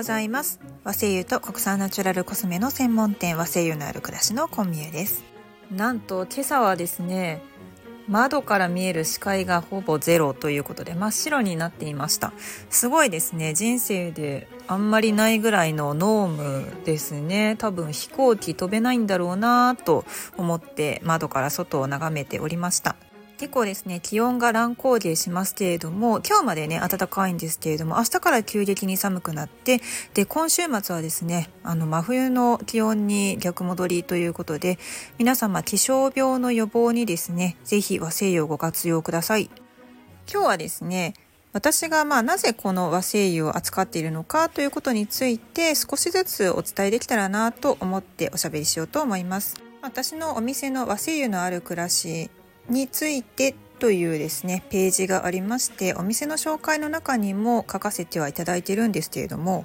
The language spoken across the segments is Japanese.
ございます。和製油と国産ナチュラルコスメの専門店和製油のある暮らしのコンミュです。なんと今朝はですね窓から見える視界がほぼゼロということで真っ白になっていました。すごいですね。人生であんまりないぐらいのノームですね。多分飛行機飛べないんだろうなと思って窓から外を眺めておりました。結構ですね、気温が乱高下しますけれども、今日までね、暖かいんですけれども、明日から急激に寒くなって、で、今週末はですね、あの、真冬の気温に逆戻りということで、皆様、気象病の予防にですね、ぜひ和製油をご活用ください。今日はですね、私がまあなぜこの和製油を扱っているのかということについて少しずつお伝えできたらなと思っておしゃべりしようと思います。私のお店の和製油のある暮らしについてというですねページがありましてお店の紹介の中にも書かせてはいただいてるんですけれども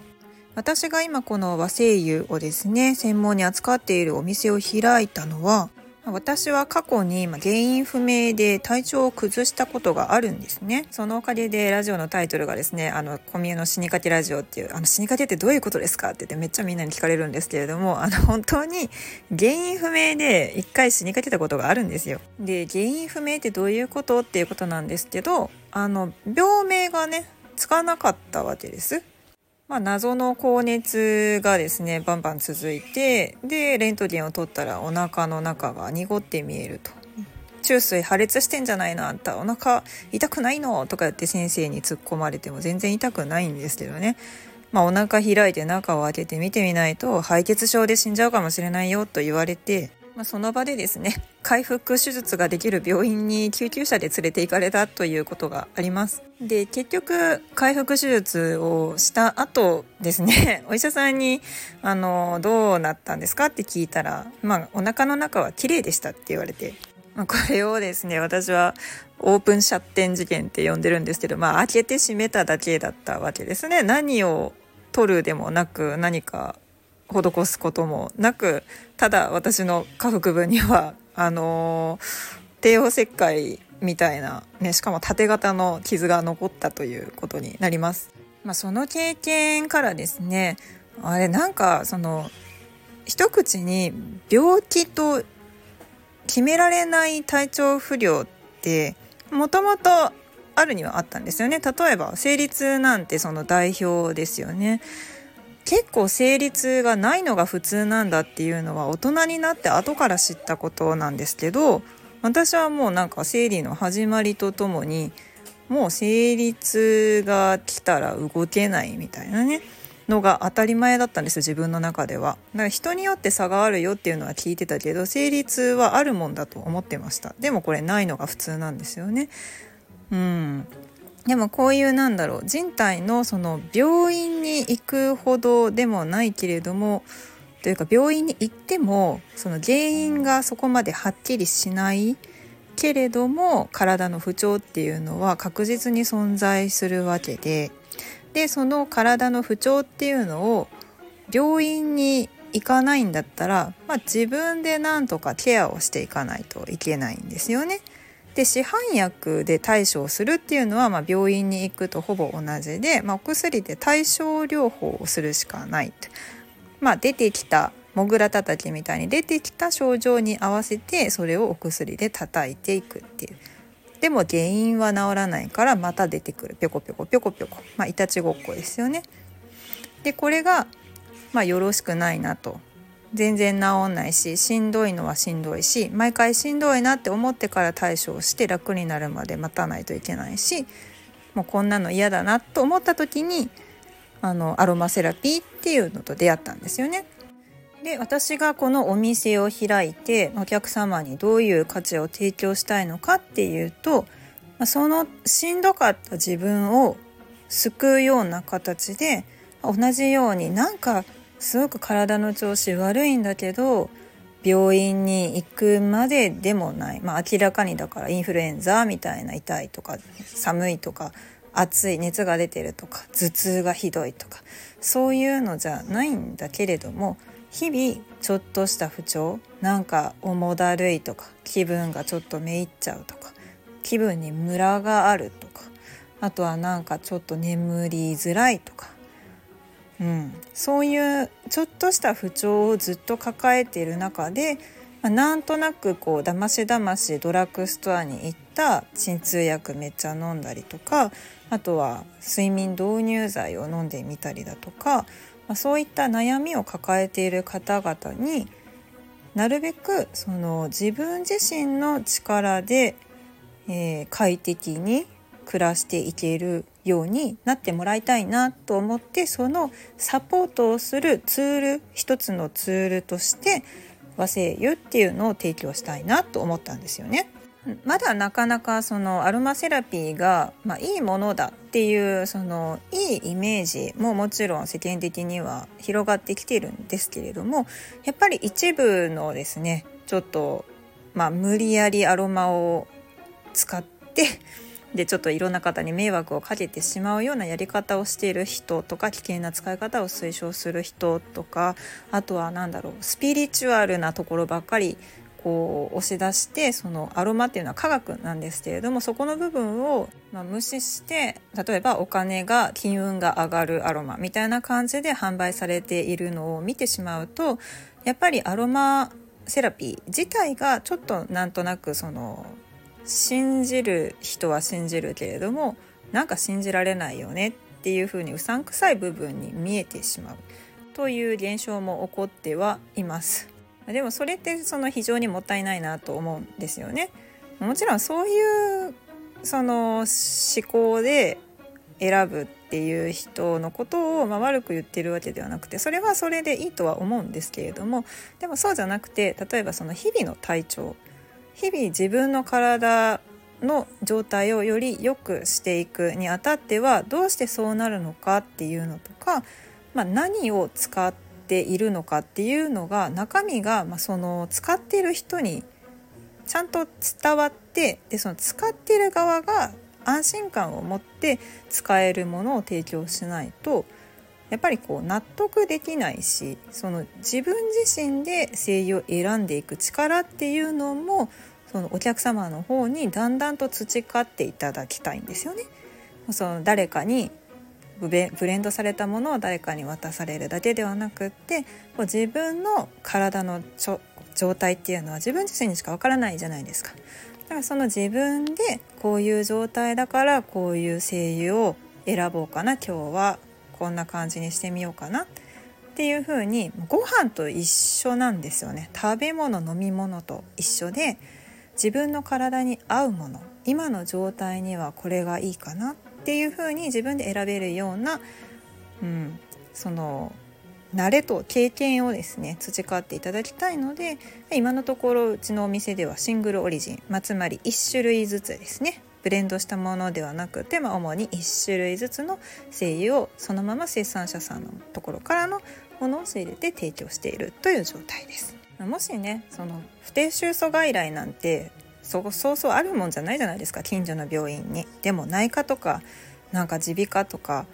私が今この和製油をですね専門に扱っているお店を開いたのは私は過去に原因不明で体調を崩したことがあるんですね。そのおかげでラジオのタイトルがですね、あの、コミュの死にかけラジオっていう、あの、死にかけってどういうことですかって言ってめっちゃみんなに聞かれるんですけれども、あの、本当に原因不明で一回死にかけたことがあるんですよ。で、原因不明ってどういうことっていうことなんですけど、あの、病名がね、つかなかったわけです。まあ、謎の高熱がですねバンバン続いてでレントゲンを取ったらお腹の中が濁って見えると。中水破裂してんじゃないの？あんたお腹痛くないの？とか言って先生に突っ込まれても全然痛くないんですけどね。まあ、お腹開いて中を開けて見てみないと敗血症で死んじゃうかもしれないよと言われてまあ、その場でですね回復手術ができる病院に救急車で連れて行かれたということがあります。で結局回復手術をした後ですね お医者さんにあのどうなったんですかって聞いたらまあお腹の中は綺麗でしたって言われてまあ、これをですね私はオープンシャッテン事件って呼んでるんですけどまあ開けて閉めただけだったわけですね。何を取るでもなく何か施すこともなくただ私の下腹部には あの帝王切開みたいな、ね、しかも縦型の傷が残ったということになります。まあ、その経験からですねあれなんかその一口に病気と決められない体調不良ってもともとあるにはあったんですよね例えば生理痛なんてその代表ですよね結構生理痛がないのが普通なんだっていうのは大人になって後から知ったことなんですけど私はもうなんか生理の始まりとともにもう生理痛が来たら動けないみたいなねのが当たり前だったんです自分の中では。だから人によって差があるよっていうのは聞いてたけど生理痛はあるもんだと思ってました。でもこれないのが普通なんですよね。うん。でもこういうなんだろう人体のその病院に行くほどでもないけれどもというか病院に行ってもその原因がそこまではっきりしないけれども体の不調っていうのは確実に存在するわけででその体の不調っていうのを病院に行かないんだったら、まあ、自分でなんとかケアをしていかないといけないんですよね。で市販薬で対処をするっていうのは、まあ、病院に行くとほぼ同じで、まあ、お薬で対症療法をするしかないとまあ、出てきたモグラ叩きみたいに出てきた症状に合わせてそれをお薬で叩いていくっていう。でも原因は治らないからまた出てくるぴょこぴょこぴょこぴょこまあいたちごっこですよね。でこれがまあよろしくないなと全然治んないししんどいのはしんどいし毎回しんどいなって思ってから対処をして楽になるまで待たないといけないしもうこんなの嫌だなと思った時にあのアロマセラピーっていうのと出会ったんですよね。で私がこのお店を開いてお客様にどういう価値を提供したいのかっていうとそのしんどかった自分を救うような形で同じようになんかすごく体の調子悪いんだけど病院に行くまででもない、まあ、明らかにだからインフルエンザみたいな痛いとか寒いとか暑い熱が出てるとか頭痛がひどいとかそういうのじゃないんだけれども日々ちょっとした不調なんか重だるいとか気分がちょっとめいっちゃうとか気分にムラがあるとかあとはなんかちょっと眠りづらいとかうん、そういうちょっとした不調をずっと抱えている中で、まあ、なんとなくこうだましだましドラッグストアに行った鎮痛薬めっちゃ飲んだりとかあとは睡眠導入剤を飲んでみたりだとか、まあ、そういった悩みを抱えている方々になるべくその自分自身の力で、えー、快適に暮らしていけるようになってもらいたいなと思ってそのサポートをするツール一つのツールとして和製油っていうのを提供したいなと思ったんですよね。まだなかなかそのアロマセラピーが、まあ、いいものだっていうそのいいイメージももちろん世間的には広がってきてるんですけれどもやっぱり一部のですねちょっと、まあ、無理やりアロマを使ってでちょっといろんな方に迷惑をかけてしまうようなやり方をしている人とか危険な使い方を推奨する人とかあとは何だろうスピリチュアルなところばっかりこう押し出してそのアロマっていうのは科学なんですけれどもそこの部分を、ま、無視して例えばお金が金運が上がるアロマみたいな感じで販売されているのを見てしまうとやっぱりアロマセラピー自体がちょっとなんとなくその信じる人は信じるけれどもなんか信じられないよねっていうふうにうさんくさい部分に見えてしまうという現象も起こってはいます。でもそれってその非常にもったいないなと思うんですよね。もちろんそういうその思考で選ぶっていう人のことをま悪く言ってるわけではなくてそれはそれでいいとは思うんですけれどもでもそうじゃなくて例えばその日々の体調日々自分の体の状態をより良くしていくにあたってはどうしてそうなるのかっていうのとか、まあ、何を使っているのかっていうのが中身が、まあ、その使っている人にちゃんと伝わってでその使っている側が安心感を持って使えるものを提供しないとやっぱりこう納得できないしその自分自身で声優を選んでいく力っていうのもそのお客様の方にだんだんと培っていただきたいんですよね。その誰かにブレンドされたものを誰かに渡されるだけではなくってこう自分の体の状態っていうのは自分自身にしかわからないじゃないですか。だからその自分でこういう状態だからこういう声優を選ぼうかな今日はこんな感じにしてみようかなっていう風にご飯と一緒なんですよね。食べ物飲み物と一緒で自分の体に合うもの今の状態にはこれがいいかなっていう風に自分で選べるような、うん、その慣れと経験をですね培っていただきたいので今のところうちのお店ではシングルオリジン、まあ、つまり1種類ずつですねブレンドしたものではなくて、まあ、主に1種類ずつの精油をそのまま生産者さんのところからのものを仕入れて提供しているという状態です。もしねその不定収素外来なんてそそうそうあるもんじゃないじゃないですか近所の病院に。でも内科とかなんか耳鼻科とか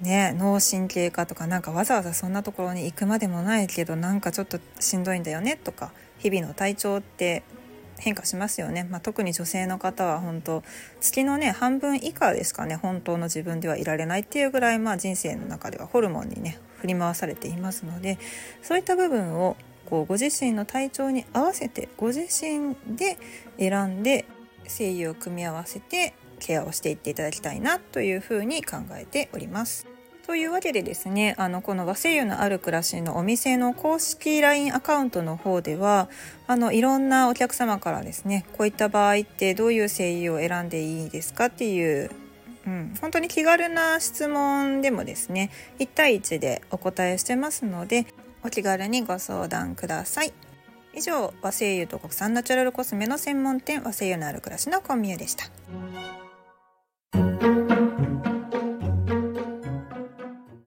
ね脳神経科とかなんかわざわざそんなところに行くまでもないけどなんかちょっとしんどいんだよねとか日々の体調って変化しますよね、まあ、特に女性の方は本当月のね半分以下ですかね本当の自分ではいられないっていうぐらい、まあ、人生の中ではホルモンにね振り回されていますのでそういった部分をこうご自身の体調に合わせてご自身で選んで精油を組み合わせてケアをしていっていただきたいなというふうに考えております。というわけでですねあのこの和製油のある暮らしのお店の公式 LINE アカウントの方ではあのいろんなお客様からですねこういった場合ってどういう精油を選んでいいですかっていううん、本当に気軽な質問でもですね1対1でお答えしてますのでお気軽にご相談ください以上和製油と国産ナチュラルコスメの専門店和製油のある暮らしのコンビューでした。